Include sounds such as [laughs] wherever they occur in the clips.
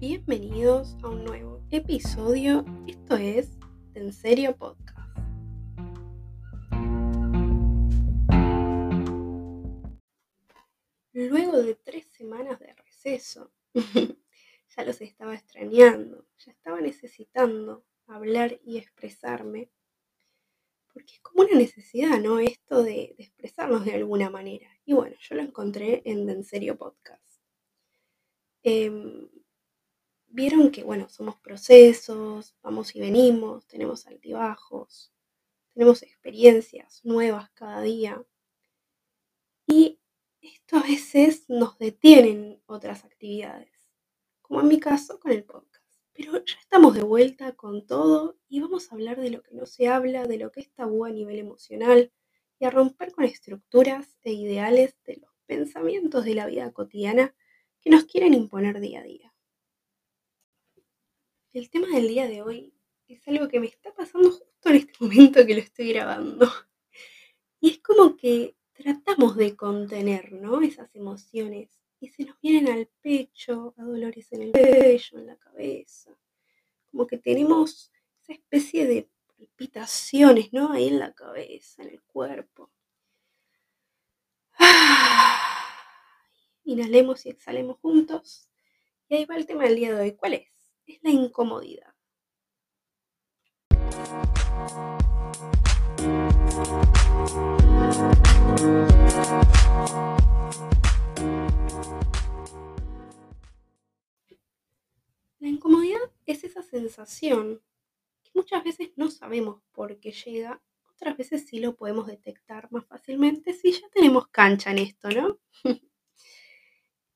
Bienvenidos a un nuevo episodio. Esto es En Serio Podcast. Luego de tres semanas de receso, [laughs] ya los estaba extrañando, ya estaba necesitando hablar y expresarme, porque es como una necesidad, ¿no? Esto de, expresarnos de alguna manera. Y bueno, yo lo encontré en En Serio Podcast. Em, vieron que, bueno, somos procesos, vamos y venimos, tenemos altibajos, tenemos experiencias nuevas cada día. Y esto a veces nos detienen otras actividades, como en mi caso con el podcast. Pero ya estamos de vuelta con todo y vamos a hablar de lo que no se habla, de lo que es tabú a nivel emocional y a romper con estructuras e ideales de los pensamientos de la vida cotidiana que nos quieren imponer día a día. El tema del día de hoy es algo que me está pasando justo en este [laughs] momento que lo estoy grabando. Y es como que tratamos de contener, ¿no? Esas emociones y se nos vienen al pecho, a dolores en el cuello, en la cabeza. Como que tenemos esa especie de palpitaciones, ¿no? Ahí en la cabeza, en el cuerpo. [sighs] Inhalemos y exhalemos juntos. Y ahí va el tema del día de hoy. ¿Cuál es? Es la incomodidad. La incomodidad es esa sensación que muchas veces no sabemos por qué llega, otras veces sí lo podemos detectar más fácilmente si ya tenemos cancha en esto, ¿no? [laughs]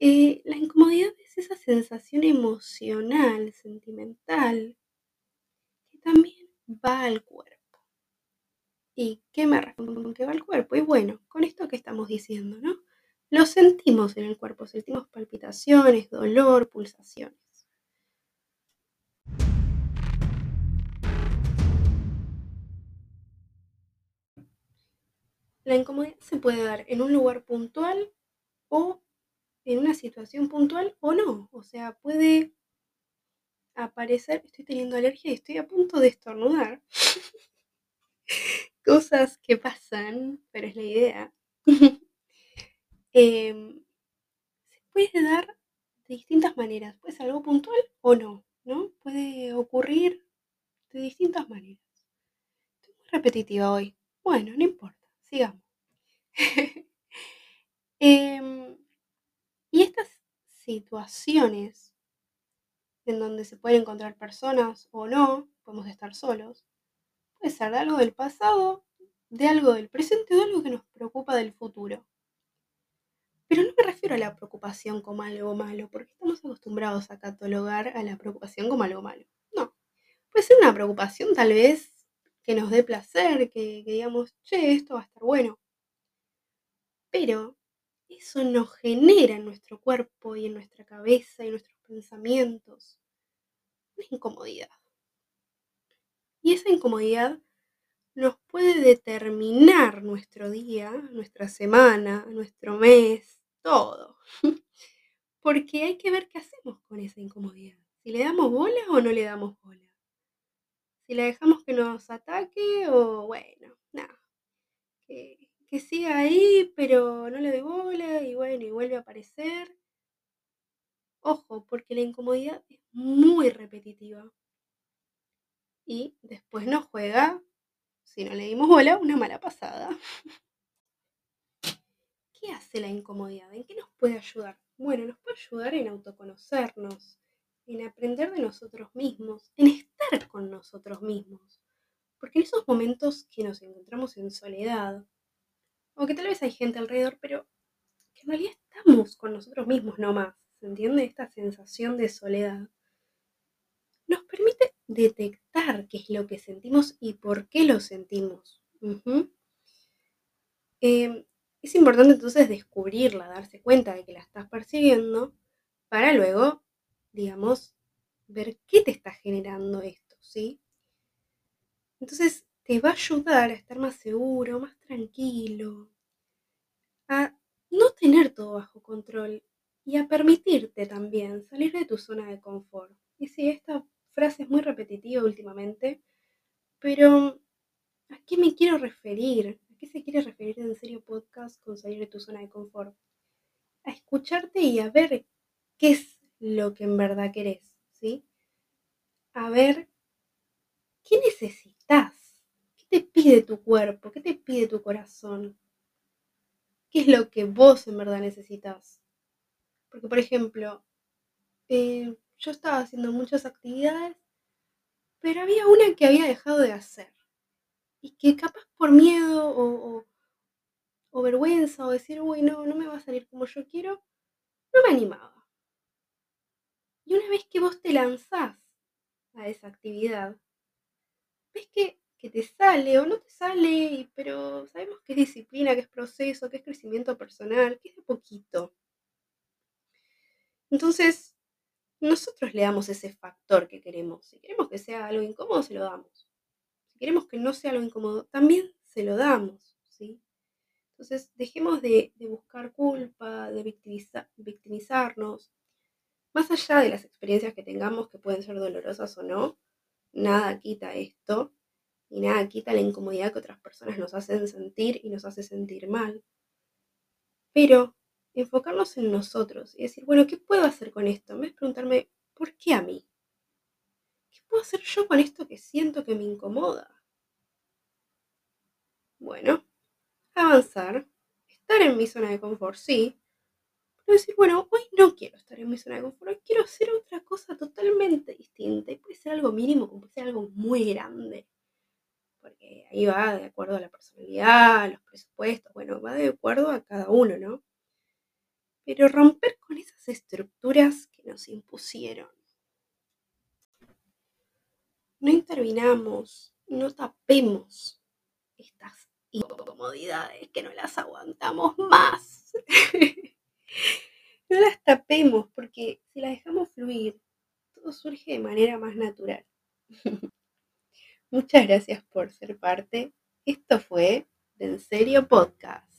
Eh, la incomodidad esa sensación emocional, sentimental, que también va al cuerpo. ¿Y qué me refiero con que va al cuerpo? Y bueno, con esto que estamos diciendo, ¿no? Lo sentimos en el cuerpo, sentimos palpitaciones, dolor, pulsaciones. La incomodidad se puede dar en un lugar puntual o en una situación puntual o no. O sea, puede aparecer, estoy teniendo alergia y estoy a punto de estornudar. [laughs] Cosas que pasan, pero es la idea. [laughs] Em, se puede dar de distintas maneras. Puede ser algo puntual o no, ¿no? Puede ocurrir de distintas maneras. Estoy muy repetitiva hoy. Bueno, no importa, sigamos. [laughs] Em, y estas situaciones en donde se pueden encontrar personas o no, podemos estar solos, puede ser de algo del pasado, de algo del presente o de algo que nos preocupa del futuro. Pero no me refiero a la preocupación como algo malo, porque estamos acostumbrados a catalogar a la preocupación como algo malo. No. Puede ser una preocupación tal vez que nos dé placer, que, que digamos, che, esto va a estar bueno. Pero eso nos genera en nuestro cuerpo y en nuestra cabeza y nuestros pensamientos una incomodidad. Y esa incomodidad nos puede determinar nuestro día, nuestra semana, nuestro mes, todo. [laughs] Porque hay que ver qué hacemos con esa incomodidad. Si le damos bola o no le damos bola. Si la dejamos que nos ataque o bueno, nada. Que, que siga ahí, pero no le doy bola y bueno, y vuelve a aparecer. Ojo, porque la incomodidad es muy repetitiva. Y después nos juega, si no le dimos bola, una mala pasada. ¿Qué hace la incomodidad? ¿En qué nos puede ayudar? Bueno, nos puede ayudar en autoconocernos, en aprender de nosotros mismos, en estar con nosotros mismos. Porque en esos momentos que nos encontramos en soledad, o que tal vez hay gente alrededor, pero que en realidad estamos con nosotros mismos nomás, ¿se entiende? Esta sensación de soledad nos permite detectar qué es lo que sentimos y por qué lo sentimos. Em, es importante entonces descubrirla, darse cuenta de que la estás percibiendo, para luego, digamos, ver qué te está generando esto, ¿sí? Entonces, te va a ayudar a estar más seguro, más tranquilo, a no tener todo bajo control y a permitirte también salir de tu zona de confort. Y sí, esta frase es muy repetitiva últimamente, pero ¿a qué me quiero referir? ¿A qué se quiere referir en serio podcast con salir de tu zona de confort? A escucharte y a ver qué es lo que en verdad querés, ¿sí? A ver qué necesitas, te pide tu cuerpo, qué te pide tu corazón, qué es lo que vos en verdad necesitas. Porque, por ejemplo, eh, yo estaba haciendo muchas actividades, pero había una que había dejado de hacer. Y que capaz por miedo o, o, vergüenza o decir, uy, no, no me va a salir como yo quiero, no me animaba. Y una vez que vos te lanzás a esa actividad, ves que, que te sale o no te sale, pero sabemos que es disciplina, que es proceso, que es crecimiento personal, que es de poquito. Entonces, nosotros le damos ese factor que queremos. Si queremos que sea algo incómodo, se lo damos. Si queremos que no sea algo incómodo, también se lo damos. ¿sí? Entonces, dejemos de, buscar culpa, de victimizarnos. Más allá de las experiencias que tengamos, que pueden ser dolorosas o no, nada quita esto y nada quita la incomodidad que otras personas nos hacen sentir y nos hace sentir mal. Pero enfocarnos en nosotros y decir, bueno, ¿qué puedo hacer con esto? En vez de preguntarme, ¿por qué a mí? ¿Qué puedo hacer yo con esto que siento que me incomoda? Bueno, avanzar, estar en mi zona de confort, sí, pero decir, bueno, hoy no quiero estar en mi zona de confort, hoy quiero hacer otra cosa totalmente distinta. Y puede ser algo mínimo, como puede ser algo muy grande. Porque ahí va de acuerdo a la personalidad, a los presupuestos, bueno, va de acuerdo a cada uno, ¿no? pero romper con esas estructuras que nos impusieron. No intervinamos, no tapemos estas incomodidades que no las aguantamos más. [laughs] no las tapemos porque si las dejamos fluir, todo surge de manera más natural. [laughs] Muchas gracias por ser parte. Esto fue En Serio Podcast.